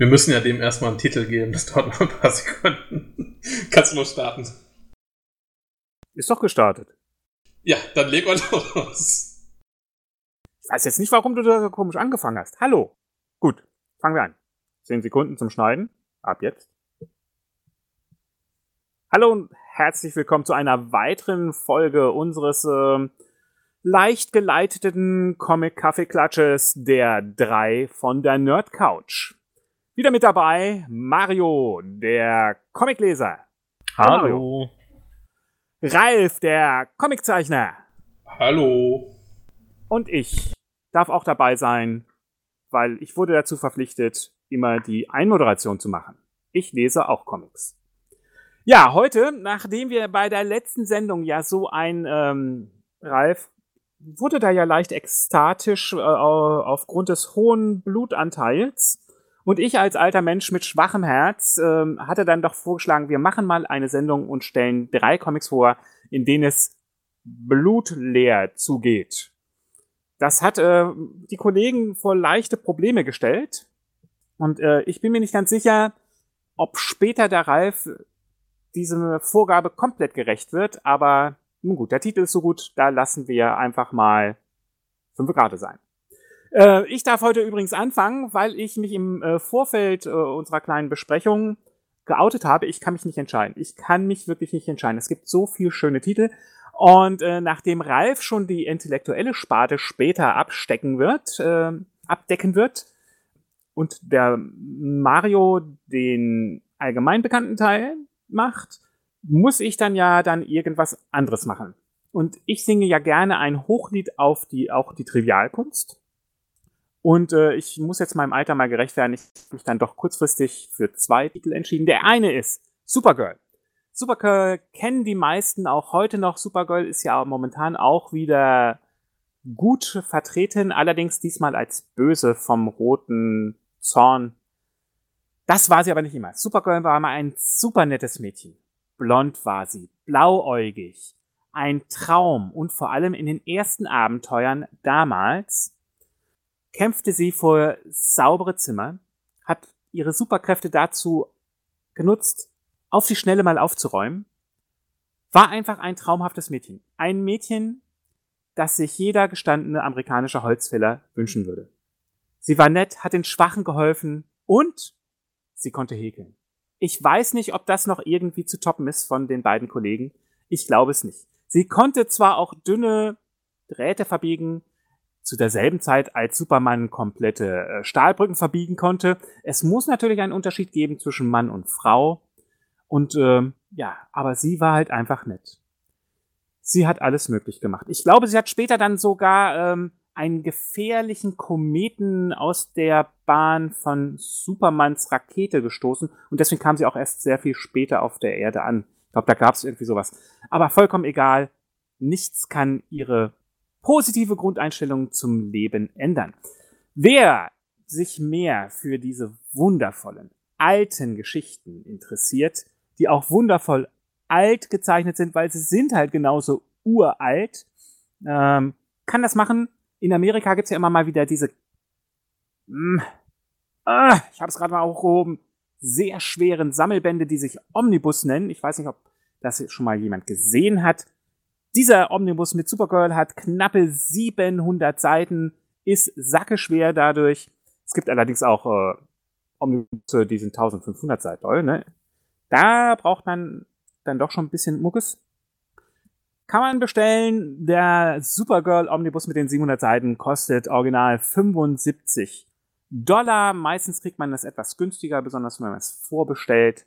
Wir müssen ja dem erstmal einen Titel geben, das dauert noch ein paar Sekunden. Kannst du noch starten? Ist doch gestartet. Ja, dann leg mal los. Ich weiß jetzt nicht, warum du da so komisch angefangen hast. Hallo. Gut, fangen wir an. Zehn Sekunden zum Schneiden. Ab jetzt. Hallo und herzlich willkommen zu einer weiteren Folge unseres äh, leicht geleiteten Comic-Kaffeeklatsches der drei von der Nerd Couch. Wieder mit dabei Mario, der Comicleser. Hallo. Ralf, der Comiczeichner. Hallo. Und ich darf auch dabei sein, weil ich wurde dazu verpflichtet, immer die Einmoderation zu machen. Ich lese auch Comics. Ja, heute, nachdem wir bei der letzten Sendung ja so ein, ähm, Ralf, wurde da ja leicht ekstatisch äh, aufgrund des hohen Blutanteils. Und ich als alter Mensch mit schwachem Herz äh, hatte dann doch vorgeschlagen, wir machen mal eine Sendung und stellen drei Comics vor, in denen es blutleer zugeht. Das hat äh, die Kollegen vor leichte Probleme gestellt. Und äh, ich bin mir nicht ganz sicher, ob später der Ralf diese Vorgabe komplett gerecht wird. Aber nun gut, der Titel ist so gut, da lassen wir einfach mal fünf Grad sein. Äh, ich darf heute übrigens anfangen, weil ich mich im äh, Vorfeld äh, unserer kleinen Besprechung geoutet habe. Ich kann mich nicht entscheiden. Ich kann mich wirklich nicht entscheiden. Es gibt so viele schöne Titel. Und äh, nachdem Ralf schon die intellektuelle Sparte später abstecken wird, äh, abdecken wird, und der Mario den allgemein bekannten Teil macht, muss ich dann ja dann irgendwas anderes machen. Und ich singe ja gerne ein Hochlied auf die, auch die Trivialkunst. Und äh, ich muss jetzt meinem Alter mal gerecht werden. Ich habe mich dann doch kurzfristig für zwei Titel entschieden. Der eine ist Supergirl. Supergirl kennen die meisten auch heute noch. Supergirl ist ja momentan auch wieder gut vertreten, allerdings diesmal als böse vom roten Zorn. Das war sie aber nicht immer. Supergirl war mal ein super nettes Mädchen. Blond war sie, blauäugig, ein Traum und vor allem in den ersten Abenteuern damals kämpfte sie vor saubere Zimmer, hat ihre Superkräfte dazu genutzt, auf die Schnelle mal aufzuräumen, war einfach ein traumhaftes Mädchen. Ein Mädchen, das sich jeder gestandene amerikanische Holzfäller wünschen würde. Sie war nett, hat den Schwachen geholfen und sie konnte häkeln. Ich weiß nicht, ob das noch irgendwie zu toppen ist von den beiden Kollegen. Ich glaube es nicht. Sie konnte zwar auch dünne Drähte verbiegen, zu derselben Zeit, als Superman komplette äh, Stahlbrücken verbiegen konnte. Es muss natürlich einen Unterschied geben zwischen Mann und Frau. Und ähm, ja, aber sie war halt einfach nett. Sie hat alles möglich gemacht. Ich glaube, sie hat später dann sogar ähm, einen gefährlichen Kometen aus der Bahn von Supermans Rakete gestoßen und deswegen kam sie auch erst sehr viel später auf der Erde an. Ich glaube, da gab es irgendwie sowas. Aber vollkommen egal. Nichts kann ihre positive Grundeinstellung zum Leben ändern. Wer sich mehr für diese wundervollen alten Geschichten interessiert, die auch wundervoll alt gezeichnet sind, weil sie sind halt genauso uralt, ähm, kann das machen. In Amerika gibt's ja immer mal wieder diese, mh, hm, ah, ich habe es gerade mal aufgehoben, sehr schweren Sammelbände, die sich Omnibus nennen. Ich weiß nicht, ob das schon mal jemand gesehen hat. Dieser Omnibus mit Supergirl hat knappe 700 Seiten, ist sackeschwer dadurch. Es gibt allerdings auch äh, Omnibusse, die sind 1500 Seiten doll, ne? Da braucht man dann doch schon ein bisschen Muckes. Kann man bestellen. Der Supergirl Omnibus mit den 700 Seiten kostet original 75 Dollar. Meistens kriegt man das etwas günstiger, besonders wenn man es vorbestellt.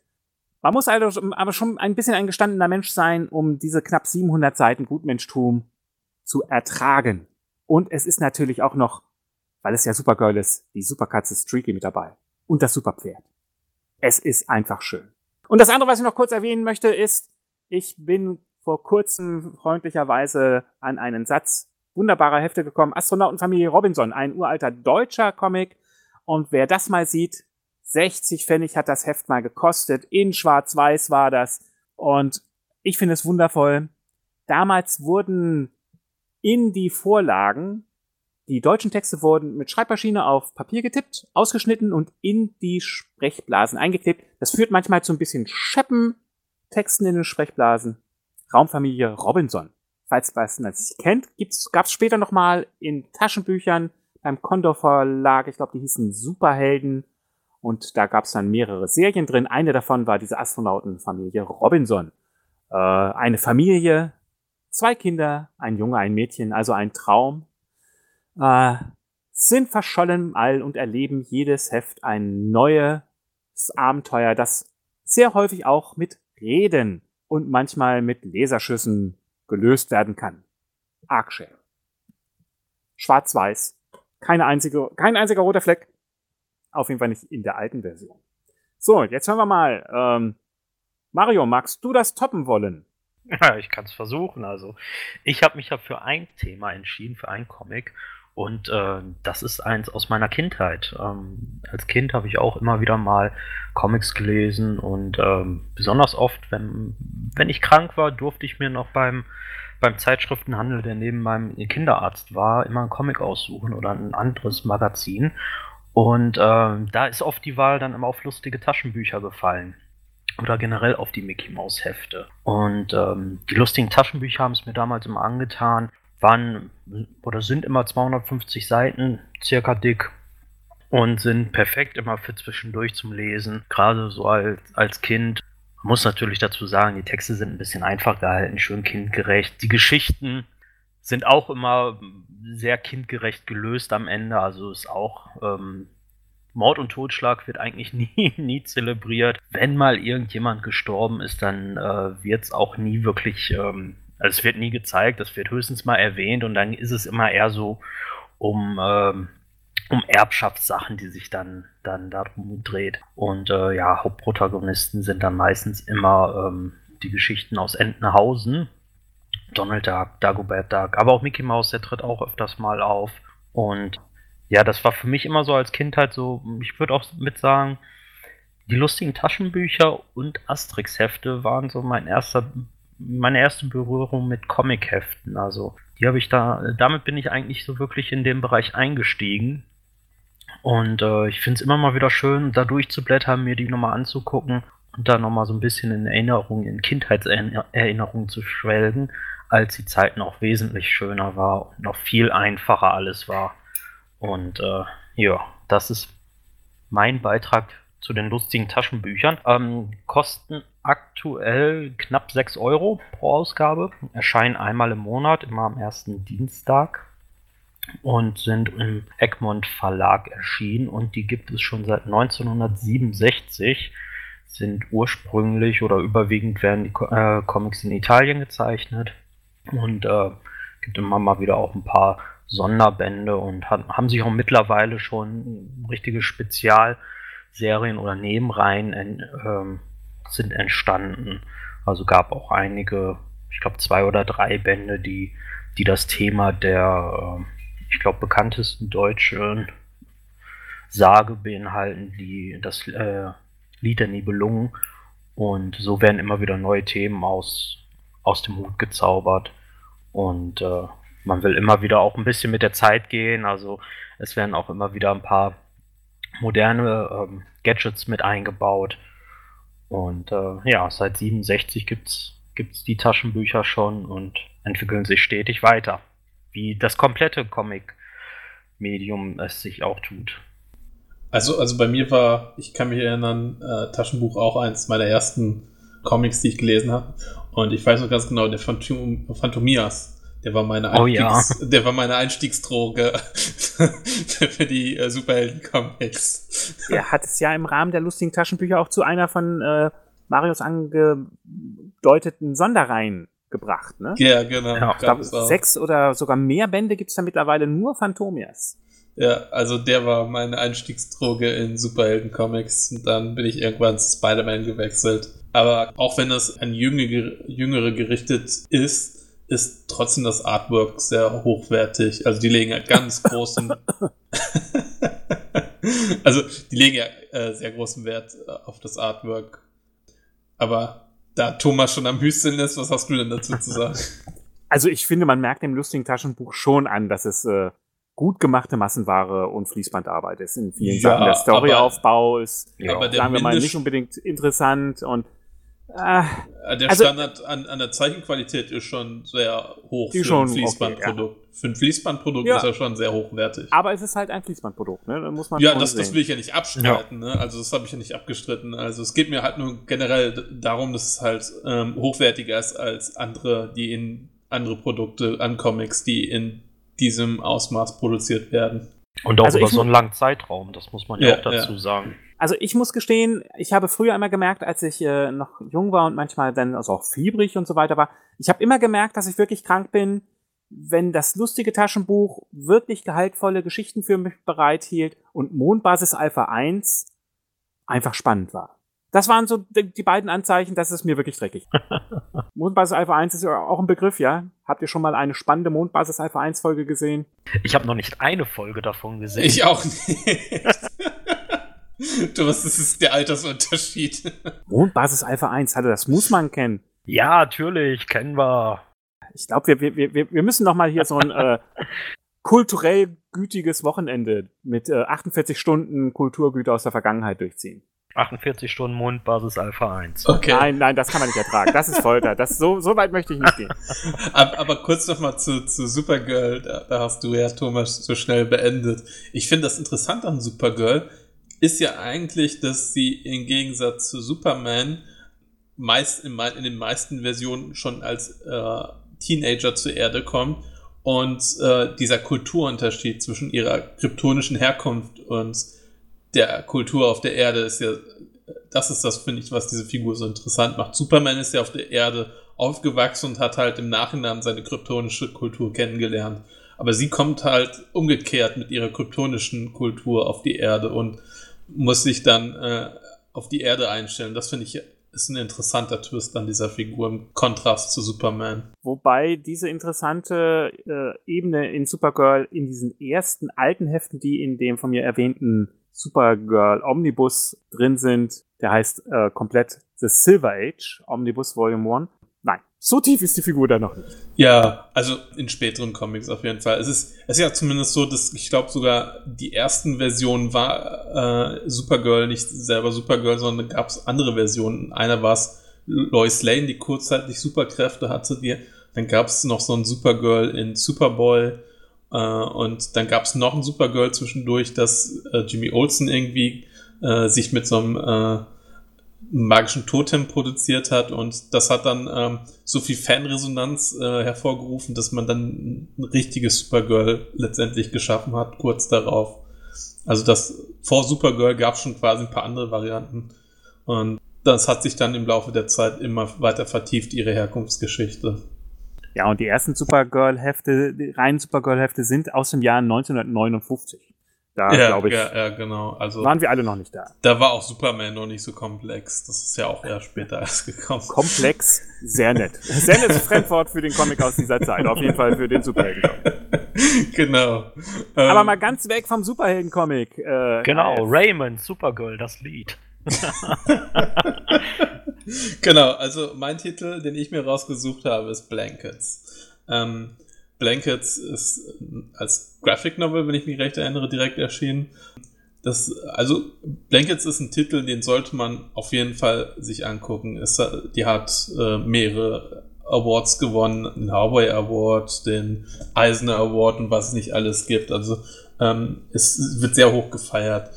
Man muss also aber schon ein bisschen ein gestandener Mensch sein, um diese knapp 700 Seiten Gutmenschtum zu ertragen. Und es ist natürlich auch noch, weil es ja Supergirl ist, die Superkatze Streaky mit dabei. Und das Superpferd. Es ist einfach schön. Und das andere, was ich noch kurz erwähnen möchte, ist, ich bin vor kurzem freundlicherweise an einen Satz wunderbarer Hefte gekommen. Astronautenfamilie Robinson, ein uralter deutscher Comic. Und wer das mal sieht, 60 Pfennig hat das Heft mal gekostet. In Schwarz-Weiß war das. Und ich finde es wundervoll. Damals wurden in die Vorlagen Die deutschen Texte wurden mit Schreibmaschine auf Papier getippt, ausgeschnitten und in die Sprechblasen eingeklebt. Das führt manchmal zu ein bisschen Scheppen, Texten in den Sprechblasen. Raumfamilie Robinson. Falls was das nicht kennt, gab es später nochmal in Taschenbüchern beim Condor Verlag, ich glaube, die hießen Superhelden. Und da gab es dann mehrere Serien drin. Eine davon war diese Astronautenfamilie Robinson. Äh, eine Familie, zwei Kinder, ein Junge, ein Mädchen, also ein Traum äh, sind verschollen im All und erleben jedes Heft ein neues Abenteuer, das sehr häufig auch mit Reden und manchmal mit Laserschüssen gelöst werden kann. Arcshare. Schwarz-Weiß. Keine einzige, kein einziger roter Fleck. Auf jeden Fall nicht in der alten Version. So, jetzt hören wir mal. Ähm, Mario, magst du das toppen wollen? Ja, ich kann es versuchen. Also, ich habe mich ja für ein Thema entschieden, für ein Comic. Und äh, das ist eins aus meiner Kindheit. Ähm, als Kind habe ich auch immer wieder mal Comics gelesen und ähm, besonders oft, wenn, wenn ich krank war, durfte ich mir noch beim, beim Zeitschriftenhandel, der neben meinem Kinderarzt war, immer einen Comic aussuchen oder ein anderes Magazin. Und äh, da ist oft die Wahl dann immer auf lustige Taschenbücher gefallen. Oder generell auf die Mickey Mouse Hefte. Und ähm, die lustigen Taschenbücher haben es mir damals immer angetan waren oder sind immer 250 Seiten circa dick und sind perfekt immer für zwischendurch zum Lesen. Gerade so als, als Kind. Muss natürlich dazu sagen, die Texte sind ein bisschen einfach gehalten, schön kindgerecht. Die Geschichten sind auch immer sehr kindgerecht gelöst am Ende. Also ist auch ähm, Mord und Totschlag wird eigentlich nie, nie zelebriert. Wenn mal irgendjemand gestorben ist, dann äh, wird es auch nie wirklich ähm, also es wird nie gezeigt, das wird höchstens mal erwähnt und dann ist es immer eher so um, ähm, um Erbschaftssachen, die sich dann, dann darum dreht. Und äh, ja, Hauptprotagonisten sind dann meistens immer ähm, die Geschichten aus Entenhausen. Donald Duck, Dagobert Duck, aber auch Mickey Mouse, der tritt auch öfters mal auf. Und ja, das war für mich immer so als Kindheit so, ich würde auch mit sagen, die lustigen Taschenbücher und Asterix-Hefte waren so mein erster meine erste Berührung mit Comic-Heften. Also die habe ich da, damit bin ich eigentlich so wirklich in den Bereich eingestiegen. Und äh, ich finde es immer mal wieder schön, da durchzublättern, mir die nochmal anzugucken da nochmal so ein bisschen in Erinnerung, in Kindheitserinnerungen zu schwelgen, als die Zeit noch wesentlich schöner war und noch viel einfacher alles war. Und äh, ja, das ist mein Beitrag zu den lustigen Taschenbüchern. Ähm, kosten aktuell knapp 6 Euro pro Ausgabe, erscheinen einmal im Monat, immer am ersten Dienstag und sind im Egmont Verlag erschienen und die gibt es schon seit 1967 sind ursprünglich oder überwiegend werden die äh, Comics in Italien gezeichnet und äh, gibt immer mal wieder auch ein paar Sonderbände und hat, haben sich auch mittlerweile schon richtige Spezialserien oder Nebenreihen ähm, sind entstanden. Also gab auch einige, ich glaube zwei oder drei Bände, die, die das Thema der, äh, ich glaube, bekanntesten deutschen Sage beinhalten, die das äh, Lied der Nibelungen. Und so werden immer wieder neue Themen aus, aus dem Hut gezaubert. Und äh, man will immer wieder auch ein bisschen mit der Zeit gehen. Also es werden auch immer wieder ein paar moderne ähm, Gadgets mit eingebaut. Und äh, ja, seit 67 gibt's gibt's die Taschenbücher schon und entwickeln sich stetig weiter. Wie das komplette Comic-Medium es sich auch tut. Also, also bei mir war, ich kann mich erinnern, äh, Taschenbuch auch eins meiner ersten Comics, die ich gelesen habe. Und ich weiß noch ganz genau, der Phantom, Phantomias der war meine, oh, Einstiegs, ja. der war meine Einstiegsdroge für die äh, Superhelden-Comics. Er hat es ja im Rahmen der lustigen Taschenbücher auch zu einer von äh, Marius angedeuteten Sonderreihen gebracht. Ne? Ja, genau. Ja, ich glaube, sechs oder sogar mehr Bände gibt es da mittlerweile nur Phantomias. Ja, also der war meine Einstiegsdroge in Superhelden-Comics. Und dann bin ich irgendwann zu Spider-Man gewechselt. Aber auch wenn das an Jüngere, Jüngere gerichtet ist, ist trotzdem das Artwork sehr hochwertig. Also die legen ja ganz großen. also die legen ja äh, sehr großen Wert äh, auf das Artwork. Aber da Thomas schon am Hüsteln ist, was hast du denn dazu zu sagen? Also ich finde, man merkt dem lustigen Taschenbuch schon an, dass es äh, gut gemachte Massenware und Fließbandarbeit ist in vielen Ja, Sachen. Der Storyaufbau ist, Ja, sagen wir mal, nicht unbedingt interessant und Äh, Der Also- Standard an, an der Zeichenqualität ist schon sehr hoch für schon ein okay, Fließbandprodukt. Für ein Fließbandprodukt Ja. ist er schon sehr hochwertig. aber es ist halt ein Fließbandprodukt, ne? Da muss man Ja, das, das will ich ja nicht abstreiten. Ne? Also das habe ich ja nicht abgestritten. Also es geht mir halt nur generell darum, dass es halt ähm, hochwertiger ist als andere, die in andere Produkte an Comics, die in diesem Ausmaß produziert werden. Und auch Also über so einen langen Zeitraum, das muss man ja, Ja, auch dazu sagen. Also ich muss gestehen, ich habe früher immer gemerkt, als ich äh, noch jung war und manchmal dann also auch fiebrig und so weiter war, ich habe immer gemerkt, dass ich wirklich krank bin, wenn das lustige Taschenbuch wirklich gehaltvolle Geschichten für mich bereithielt und Mondbasis Alpha 1 einfach spannend war. Das waren so die beiden Anzeichen, dass es mir wirklich dreckig. Mondbasis Alpha 1 ist ja auch ein Begriff, ja? Habt ihr schon mal eine spannende Mondbasis Alpha 1 Folge gesehen? Ich habe noch nicht eine Folge davon gesehen. Ich auch nicht. Thomas, das ist der Altersunterschied. Mondbasis Alpha 1, hallo, das muss man kennen. ja, natürlich, kennen wir. Ich glaube, wir, wir, wir, wir müssen noch mal hier so ein äh, kulturell gütiges Wochenende mit äh, 48 Stunden Kulturgüter aus der Vergangenheit durchziehen. 48 Stunden Mondbasis Alpha 1. Okay. Nein, nein, das kann man nicht ertragen. Das ist Folter. Das, so, so weit möchte ich nicht gehen. Aber, aber kurz nochmal zu, zu Supergirl, da, da hast du ja Thomas so schnell beendet. Ich finde das interessant an Supergirl ist ja eigentlich, dass sie im Gegensatz zu Superman meist in, in den meisten Versionen schon als äh, Teenager zur Erde kommt und äh, dieser Kulturunterschied zwischen ihrer kryptonischen Herkunft und der Kultur auf der Erde ist ja, das ist das, finde ich, was diese Figur so interessant macht. Superman ist ja auf der Erde aufgewachsen und hat halt im Nachhinein seine kryptonische Kultur kennengelernt. Aber sie kommt halt umgekehrt mit ihrer kryptonischen Kultur auf die Erde und muss sich dann äh, auf die Erde einstellen. Das finde ich ist ein interessanter Twist an dieser Figur im Kontrast zu Superman. Wobei diese interessante äh, Ebene in Supergirl in diesen ersten alten Heften, die in dem von mir erwähnten Supergirl Omnibus drin sind, der heißt äh, komplett The Silver Age, Omnibus Volume 1. Nein, so tief ist die Figur da noch nicht. Ja, also in späteren Comics auf jeden Fall. Es ist, es ist ja zumindest so, dass ich glaube sogar die ersten Versionen war äh, Supergirl nicht selber Supergirl, sondern gab es andere Versionen. Einer war es Lois Lane, die kurzzeitig Superkräfte hatte. Die, dann gab es noch so ein Supergirl in Superboy. Äh, und dann gab es noch ein Supergirl zwischendurch, dass äh, Jimmy Olsen irgendwie äh, sich mit so einem magischen Totem produziert hat und das hat dann ähm, so viel Fanresonanz äh, hervorgerufen, dass man dann ein richtiges Supergirl letztendlich geschaffen hat, kurz darauf. Also das vor Supergirl gab es schon quasi ein paar andere Varianten und das hat sich dann im Laufe der Zeit immer weiter vertieft, ihre Herkunftsgeschichte. Ja, und die ersten Supergirl-Hefte, die reinen Supergirl-Hefte sind aus dem Jahr 1959. Da, ja, glaube ich, ja, ja, genau. Also waren wir alle noch nicht da. da war auch Superman noch nicht so komplex. Das ist ja auch erst später erst gekommen. Komplex, sehr nett. Sehr nettes Fremdwort für den Comic aus dieser Zeit. Auf jeden Fall für den Superhelden. genau. Aber Ähm, mal ganz weg vom Superhelden-Comic. Äh, Genau, äh, Raymond, Supergirl, das Lied. genau, also mein Titel, den ich mir rausgesucht habe, ist Blankets. Ähm, Blankets ist äh, als Graphic Novel, wenn ich mich recht erinnere, direkt erschienen. Das, also Blankets ist ein Titel, den sollte man auf jeden Fall sich angucken. Es, die hat äh, mehrere Awards gewonnen, den Harvey Award, den Eisner Award und was es nicht alles gibt. Also ähm, es wird sehr hoch gefeiert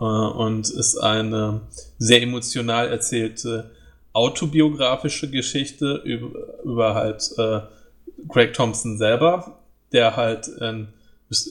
äh, und ist eine sehr emotional erzählte autobiografische Geschichte über, über halt äh, Craig Thompson selber, der halt, ähm,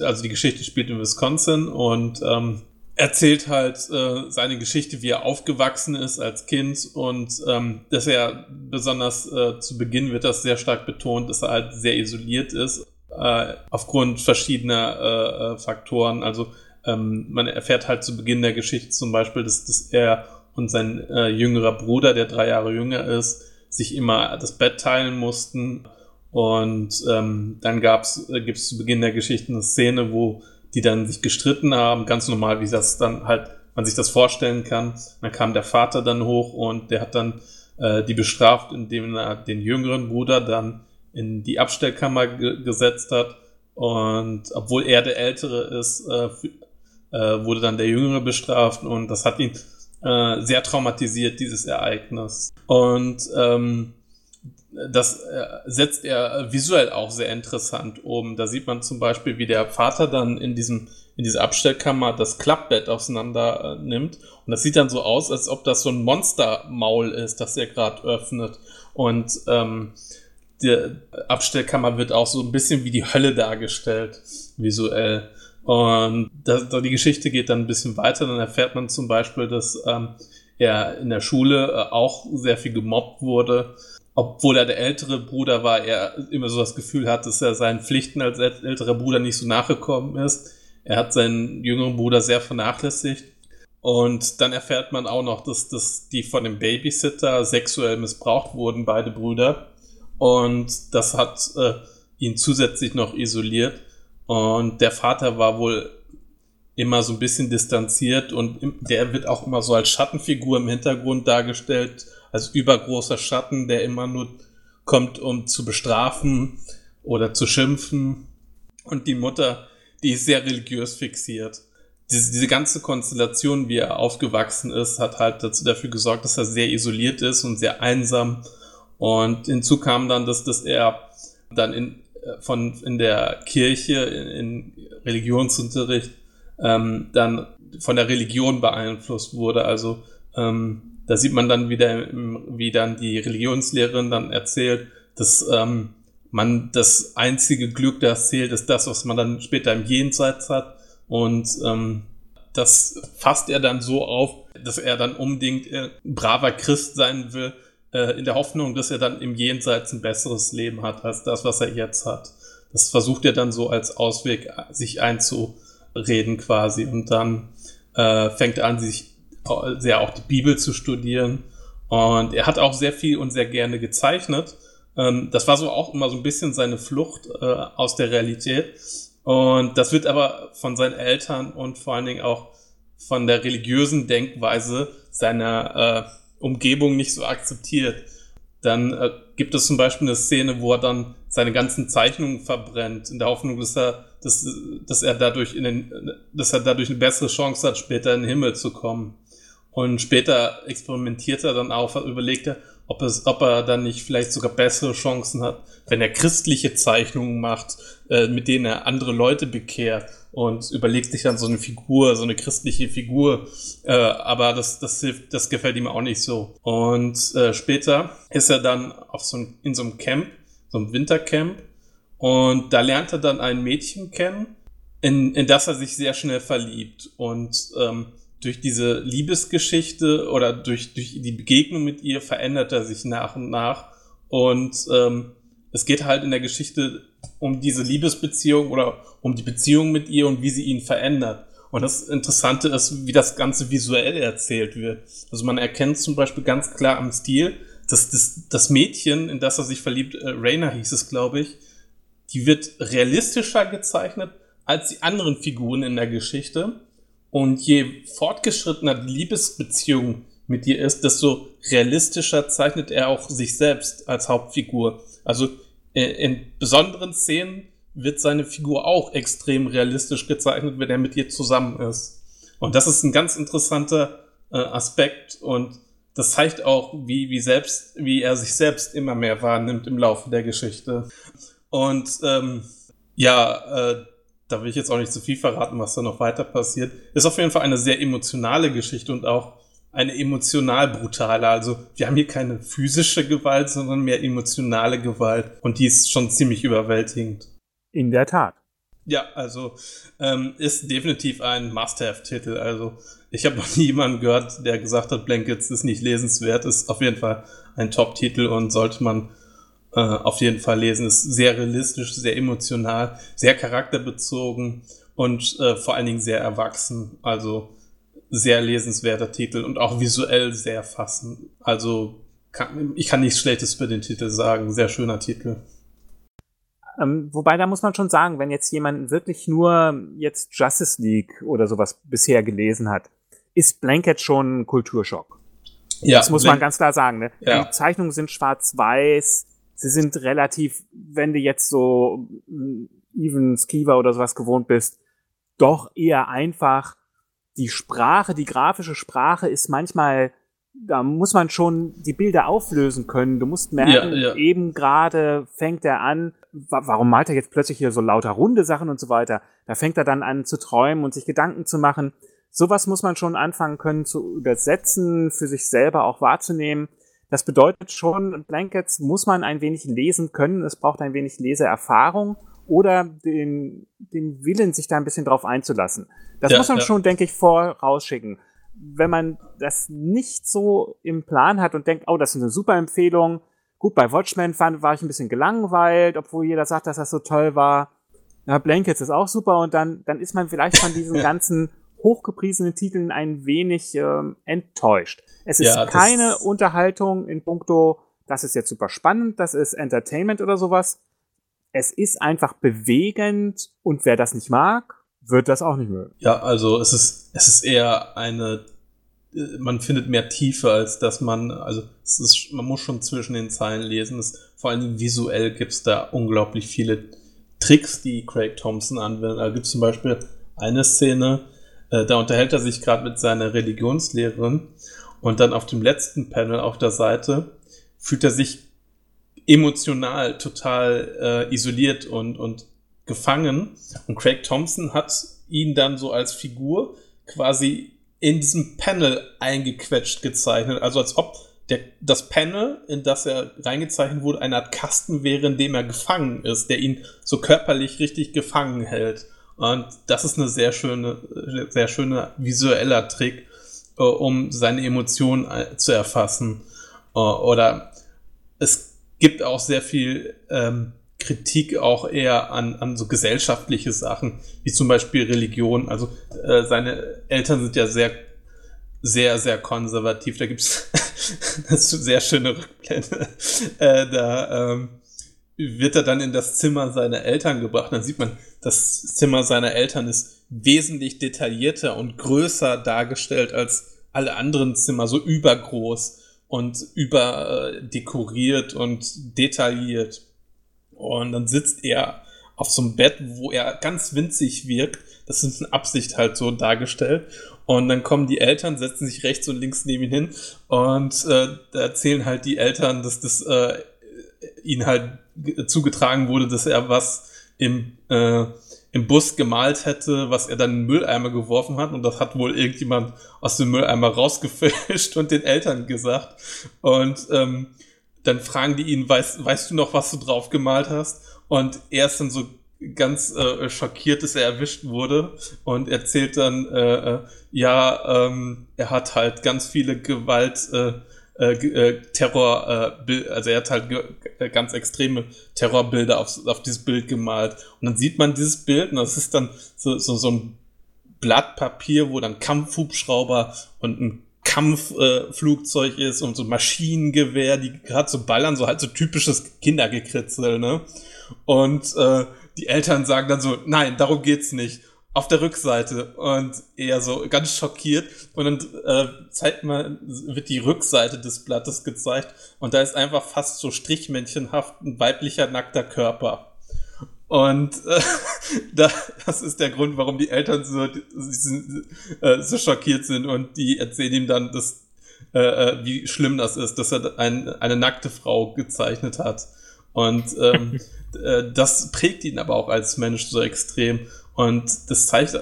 also die Geschichte spielt in Wisconsin und ähm, erzählt halt äh, seine Geschichte, wie er aufgewachsen ist als Kind und ähm, dass er besonders äh, zu Beginn wird das sehr stark betont, dass er halt sehr isoliert ist äh, aufgrund verschiedener äh, äh, Faktoren. Also ähm, man erfährt halt zu Beginn der Geschichte zum Beispiel, dass, dass er und sein äh, jüngerer Bruder, der drei Jahre jünger ist, sich immer das Bett teilen mussten. Und ähm, dann gab's, äh, gibt es zu Beginn der Geschichte eine Szene, wo die dann sich gestritten haben, ganz normal, wie das dann halt man sich das vorstellen kann. Dann kam der Vater dann hoch und der hat dann äh, die bestraft, indem er den jüngeren Bruder dann in die Abstellkammer ge gesetzt hat Und obwohl er der Ältere ist, äh, äh, wurde dann der Jüngere bestraft und das hat ihn äh, sehr traumatisiert, dieses Ereignis. Und ähm, das äh, setzt er visuell auch sehr interessant um. Da sieht man zum Beispiel, wie der Vater dann in diesem in dieser Abstellkammer das Klappbett auseinander äh, nimmt. Und das sieht dann so aus, als ob das so ein Monstermaul ist, das er gerade öffnet. Und ähm, die Abstellkammer wird auch so ein bisschen wie die Hölle dargestellt, visuell. Und da, da die Geschichte geht dann ein bisschen weiter, dann erfährt man zum Beispiel, dass ähm, er in der Schule äh, auch sehr viel gemobbt wurde. Obwohl er der ältere Bruder war, er immer so das Gefühl hat, dass er seinen Pflichten als älterer Bruder nicht so nachgekommen ist. Er hat seinen jüngeren Bruder sehr vernachlässigt. Und dann erfährt man auch noch, dass, dass die von dem Babysitter sexuell missbraucht wurden, beide Brüder. Und das hat äh, ihn zusätzlich noch isoliert. Und der Vater war wohl immer so ein bisschen distanziert und der wird auch immer so als Schattenfigur im Hintergrund dargestellt, als übergroßer Schatten, der immer nur kommt, um zu bestrafen oder zu schimpfen. Und die Mutter die ist sehr religiös fixiert. Diese, diese ganze Konstellation, wie er aufgewachsen ist, hat halt dazu dafür gesorgt, dass er sehr isoliert ist und sehr einsam. Und hinzu kam dann, dass, dass er dann in, von, in der Kirche, in, in Religionsunterricht, ähm, dann von der Religion beeinflusst wurde. Also ähm, da sieht man dann wieder, wie dann die Religionslehrerin dann erzählt, dass ähm, man das einzige Glück, das zählt, ist das, was man dann später im Jenseits hat. Und ähm, das fasst er dann so auf, dass er dann unbedingt äh, braver Christ sein will, äh, in der Hoffnung, dass er dann im Jenseits ein besseres Leben hat als das, was er jetzt hat. Das versucht er dann so als Ausweg, sich einzureden quasi. Und dann äh, fängt er an, sich sehr auch die Bibel zu studieren. Und er hat auch sehr viel und sehr gerne gezeichnet. Ähm, das war so auch immer so ein bisschen seine Flucht äh, aus der Realität. Und das wird aber von seinen Eltern und vor allen Dingen auch von der religiösen Denkweise seiner äh, Umgebung nicht so akzeptiert. Dann äh, gibt es zum Beispiel eine Szene, wo er dann seine ganzen Zeichnungen verbrennt, in der Hoffnung, dass er, dass, dass er dadurch in den, dass er dadurch eine bessere Chance hat, später in den Himmel zu kommen. Und später experimentiert er dann auch, überlegt er, ob, es, ob er dann nicht vielleicht sogar bessere Chancen hat, wenn er christliche Zeichnungen macht, äh, mit denen er andere Leute bekehrt und überlegt sich dann so eine Figur, so eine christliche Figur. Äh, aber das, das hilft, das gefällt ihm auch nicht so. Und äh, später ist er dann auf so ein, in so einem Camp, so einem Wintercamp, und da lernt er dann ein Mädchen kennen, in, in das er sich sehr schnell verliebt. Und ähm, durch diese Liebesgeschichte oder durch, durch die Begegnung mit ihr verändert er sich nach und nach. Und ähm, es geht halt in der Geschichte um diese Liebesbeziehung oder um die Beziehung mit ihr und wie sie ihn verändert. Und das Interessante ist, wie das Ganze visuell erzählt wird. Also man erkennt zum Beispiel ganz klar am Stil, dass das, das Mädchen, in das er sich verliebt, äh, Raina hieß es, glaube ich, die wird realistischer gezeichnet als die anderen Figuren in der Geschichte. Und je fortgeschrittener die Liebesbeziehung mit dir ist, desto realistischer zeichnet er auch sich selbst als Hauptfigur. Also äh, in besonderen Szenen wird seine Figur auch extrem realistisch gezeichnet, wenn er mit ihr zusammen ist. Und das ist ein ganz interessanter äh, Aspekt und das zeigt auch, wie, wie, selbst, wie er sich selbst immer mehr wahrnimmt im Laufe der Geschichte. Und ähm, ja, äh, da will ich jetzt auch nicht zu viel verraten, was da noch weiter passiert. Ist auf jeden Fall eine sehr emotionale Geschichte und auch eine emotional brutale. Also wir haben hier keine physische Gewalt, sondern mehr emotionale Gewalt und die ist schon ziemlich überwältigend. In der Tat. Ja, also ähm, ist definitiv ein Must-Have-Titel. Also ich habe noch nie jemanden gehört, der gesagt hat, Blankets ist nicht lesenswert. Ist auf jeden Fall ein Top-Titel und sollte man äh, auf jeden Fall lesen. Ist sehr realistisch, sehr emotional, sehr charakterbezogen und äh, vor allen Dingen sehr erwachsen. Also sehr lesenswerter Titel und auch visuell sehr fassend. Also kann, ich kann nichts Schlechtes für den Titel sagen. Sehr schöner Titel. Ähm, wobei, da muss man schon sagen, wenn jetzt jemand wirklich nur jetzt Justice League oder sowas bisher gelesen hat, ist Blanket schon ein Kulturschock. Ja, das muss man ganz klar sagen. Ne? Ja. Die Zeichnungen sind schwarz-weiß, sie sind relativ, wenn du jetzt so Even Skiver oder sowas gewohnt bist, doch eher einfach. Die Sprache, die grafische Sprache ist manchmal, da muss man schon die Bilder auflösen können. Du musst merken, Ja, ja. eben gerade fängt er an, wa warum malt er jetzt plötzlich hier so lauter runde Sachen und so weiter? Da fängt er dann an zu träumen und sich Gedanken zu machen. Sowas muss man schon anfangen können zu übersetzen, für sich selber auch wahrzunehmen. Das bedeutet schon, Blankets muss man ein wenig lesen können. Es braucht ein wenig Leseerfahrung oder den, den Willen, sich da ein bisschen drauf einzulassen. Das Ja, muss man ja. schon, denke ich, vorausschicken. Wenn man das nicht so im Plan hat und denkt, oh, das ist eine super Empfehlung. Gut, bei Watchmen fand, war ich ein bisschen gelangweilt, obwohl jeder sagt, dass das so toll war. Ja, Blankets ist auch super und dann, dann ist man vielleicht von diesen ganzen hochgepriesenen Titeln ein wenig ähm, enttäuscht. Es ist Ja, keine Unterhaltung in puncto, das ist jetzt super spannend, das ist Entertainment oder sowas. Es ist einfach bewegend und wer das nicht mag, wird das auch nicht mögen. Ja, also es ist, es ist eher eine, äh, man findet mehr Tiefe, als dass man, also es ist, man muss schon zwischen den Zeilen lesen. Es, vor allen Dingen visuell gibt es da unglaublich viele Tricks, die Craig Thompson anwendet. Da gibt es zum Beispiel eine Szene, äh, da unterhält er sich gerade mit seiner Religionslehrerin und dann auf dem letzten Panel auf der Seite fühlt er sich emotional total äh, isoliert und, und gefangen. Und Craig Thompson hat ihn dann so als Figur quasi in diesem Panel eingequetscht gezeichnet. Also als ob der, das Panel, in das er reingezeichnet wurde, eine Art Kasten wäre, in dem er gefangen ist, der ihn so körperlich richtig gefangen hält. Und das ist eine sehr schöne, sehr schöner visueller Trick, äh, um seine Emotionen äh, zu erfassen. Äh, oder es gibt auch sehr viel ähm, Kritik auch eher an, an so gesellschaftliche Sachen, wie zum Beispiel Religion. Also äh, seine Eltern sind ja sehr, sehr, sehr konservativ. Da ist eine sehr schöne Rückblende. Äh, da ähm, wird er dann in das Zimmer seiner Eltern gebracht. Dann sieht man, das Zimmer seiner Eltern ist wesentlich detaillierter und größer dargestellt als alle anderen Zimmer, so übergroß und über äh, dekoriert und detailliert. Und dann sitzt er auf so einem Bett, wo er ganz winzig wirkt. Das ist in Absicht halt so dargestellt. Und dann kommen die Eltern, setzen sich rechts und links neben ihn hin und äh, erzählen halt die Eltern, dass das äh, ihnen halt ge- zugetragen wurde, dass er was im, äh, im Bus gemalt hätte, was er dann in den Mülleimer geworfen hat. Und das hat wohl irgendjemand aus dem Mülleimer rausgefischt und den Eltern gesagt. Und ähm, dann fragen die ihn, weißt, weißt du noch, was du drauf gemalt hast? Und er ist dann so ganz äh, schockiert, dass er erwischt wurde und erzählt dann, äh, äh, ja, ähm, er hat halt ganz viele Gewalt, äh, äh, äh, Terror, äh, also er hat halt ganz extreme Terrorbilder auf, auf dieses Bild gemalt. Und dann sieht man dieses Bild und das ist dann so, so, so ein Blatt Papier, wo dann Kampfhubschrauber und ein Kampfflugzeug äh, ist und so Maschinengewehr, die gerade so ballern, so halt so typisches Kindergekritzel, ne? Und äh, die Eltern sagen dann so, nein, darum geht's nicht. Auf der Rückseite und eher so ganz schockiert und dann äh, zeigt man, wird die Rückseite des Blattes gezeigt und da ist einfach fast so strichmännchenhaft ein weiblicher nackter Körper. Und äh, da, das ist der Grund, warum die Eltern so, äh, so schockiert sind und die erzählen ihm dann, dass, äh, äh, wie schlimm das ist, dass er ein, eine nackte Frau gezeichnet hat. Und ähm, äh, das prägt ihn aber auch als Mensch so extrem. Und das zeigt,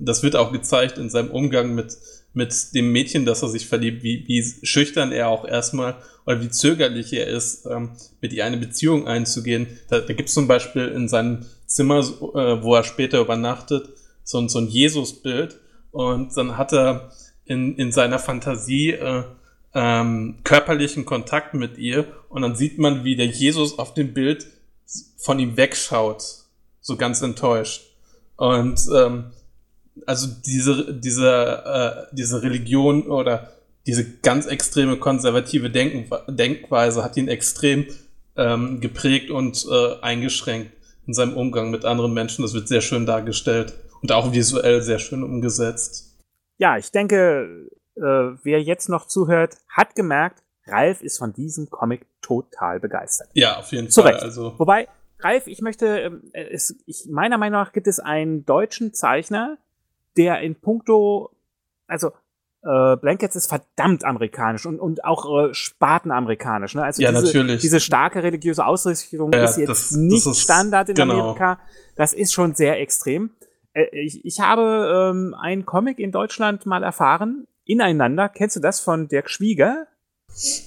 das wird auch gezeigt in seinem Umgang mit, mit dem Mädchen, das er sich verliebt, wie, wie schüchtern er auch erstmal oder wie zögerlich er ist, ähm, mit ihr eine Beziehung einzugehen. Da, da gibt es zum Beispiel in seinem Zimmer, äh, wo er später übernachtet, so, ein- so ein Jesus-Bild. Und dann hat er in, in seiner Fantasie äh, ähm, körperlichen Kontakt mit ihr. Und dann sieht man, wie der Jesus auf dem Bild von ihm wegschaut. So ganz enttäuscht. Und ähm, also diese, diese, äh, diese Religion oder diese ganz extreme konservative Denken, Denkweise hat ihn extrem ähm, geprägt und äh, eingeschränkt in seinem Umgang mit anderen Menschen. Das wird sehr schön dargestellt und auch visuell sehr schön umgesetzt. Ja, ich denke, äh, wer jetzt noch zuhört, hat gemerkt, Ralf ist von diesem Comic total begeistert. Ja, auf jeden Zu Fall. Also Wobei, Ralf, ich möchte, ähm, es, ich, meiner Meinung nach gibt es einen deutschen Zeichner, der in puncto, also äh, Blankets ist verdammt amerikanisch und, und auch äh, spartenamerikanisch. Ne? Also Ja, diese, natürlich. diese starke religiöse Ausrichtung Ja, ist jetzt das- das nicht ist- Standard in genau. Amerika. Das ist schon sehr extrem. Äh, ich, ich habe ähm, einen Comic in Deutschland mal erfahren, Ineinander. Kennst du das von Dirk Schwieger?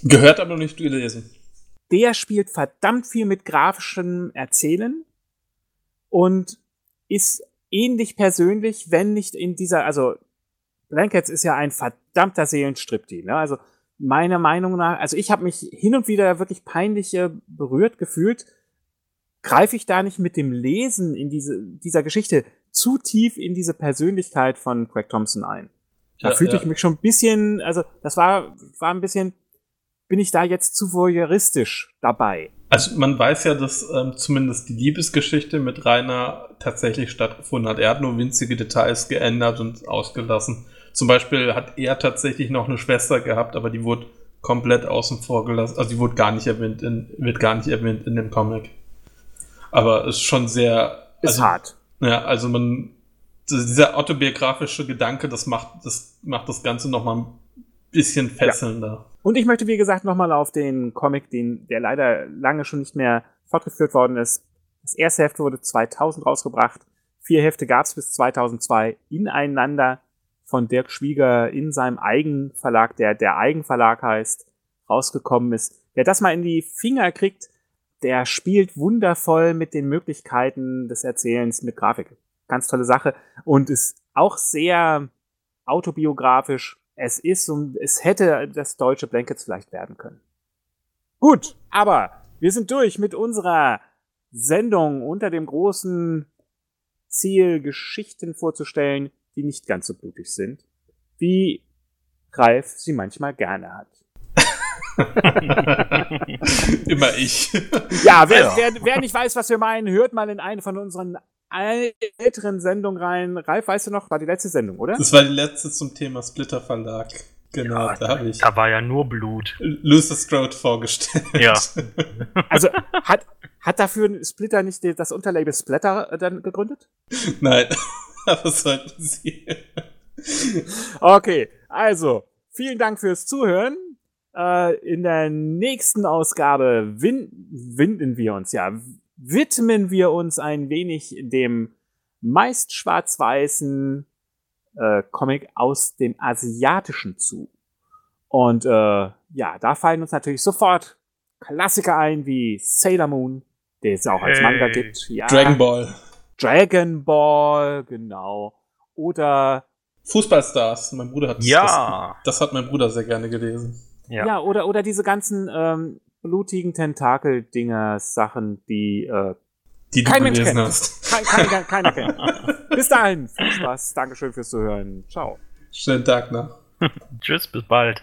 Gehört aber noch nicht gelesen. Der spielt verdammt viel mit grafischem Erzählen und ist ähnlich persönlich, wenn nicht in dieser, also Blankets ist ja ein verdammter Seelenstriptease, ne? Also meiner Meinung nach, also ich habe mich hin und wieder wirklich peinlich äh, berührt gefühlt. Greife ich da nicht mit dem Lesen in diese, dieser Geschichte zu tief in diese Persönlichkeit von Craig Thompson ein? Da Ja, fühlte ja. ich mich schon ein bisschen, also das war, war ein bisschen, bin ich da jetzt zu voyeuristisch dabei? Also man weiß ja, dass ähm, zumindest die Liebesgeschichte mit Rainer tatsächlich stattgefunden hat. Er hat nur winzige Details geändert und ausgelassen. Zum Beispiel hat er tatsächlich noch eine Schwester gehabt, aber die wurde komplett außen vor gelassen. Also die wurde gar nicht erwähnt in, wird gar nicht erwähnt in dem Comic. Aber ist schon sehr. Ist also, hart. Ja, also man, dieser autobiografische Gedanke, das macht das, macht das Ganze noch mal ein bisschen fesselnder. Und ich möchte, wie gesagt, nochmal auf den Comic, den, der leider lange schon nicht mehr fortgeführt worden ist. Das erste Heft wurde 2000 rausgebracht. Vier Hefte gab es bis 2002 ineinander von Dirk Schwieger in seinem Eigenverlag, der der Eigenverlag heißt, rausgekommen ist. Wer das mal in die Finger kriegt, der spielt wundervoll mit den Möglichkeiten des Erzählens mit Grafik. Ganz tolle Sache und ist auch sehr autobiografisch. Es ist so, es hätte das deutsche Blankets vielleicht werden können. Gut, aber wir sind durch mit unserer Sendung unter dem großen Ziel, Geschichten vorzustellen, die nicht ganz so blutig sind, wie Ralf sie manchmal gerne hat. Immer ich. Ja, wer, Ja. Wer, wer nicht weiß, was wir meinen, hört mal in eine von unseren älteren Sendungen rein. Ralf, weißt du noch, war die letzte Sendung, oder? Das war die letzte zum Thema Splitter Verlag. Genau, Ja, da habe ich Da war ja nur Blut. Lucius Strode vorgestellt. Ja. Also hat, hat dafür Splitter nicht das Unterlabel Splatter äh, dann gegründet? Nein, aber sollten sie. Okay, also vielen Dank fürs Zuhören. Äh, in der nächsten Ausgabe win winden wir uns, ja, widmen wir uns ein wenig dem meist schwarz-weißen äh, Comic aus dem Asiatischen zu. Und äh, ja, da fallen uns natürlich sofort Klassiker ein wie Sailor Moon, den es auch als Hey. Manga gibt. Ja, Dragon Ball. Dragon Ball, genau. Oder Fußballstars. Mein Bruder hat Ja. Das, das hat mein Bruder sehr gerne gelesen. Ja, Ja. oder, oder diese ganzen ähm, blutigen Tentakel-Dinger, Sachen, die äh, Die du Kein Mensch kennt. hast. kein, kein, keiner kennt. Bis dahin, viel Spaß, Dankeschön fürs Zuhören. Ciao. Schönen Tag noch. Tschüss, bis bald.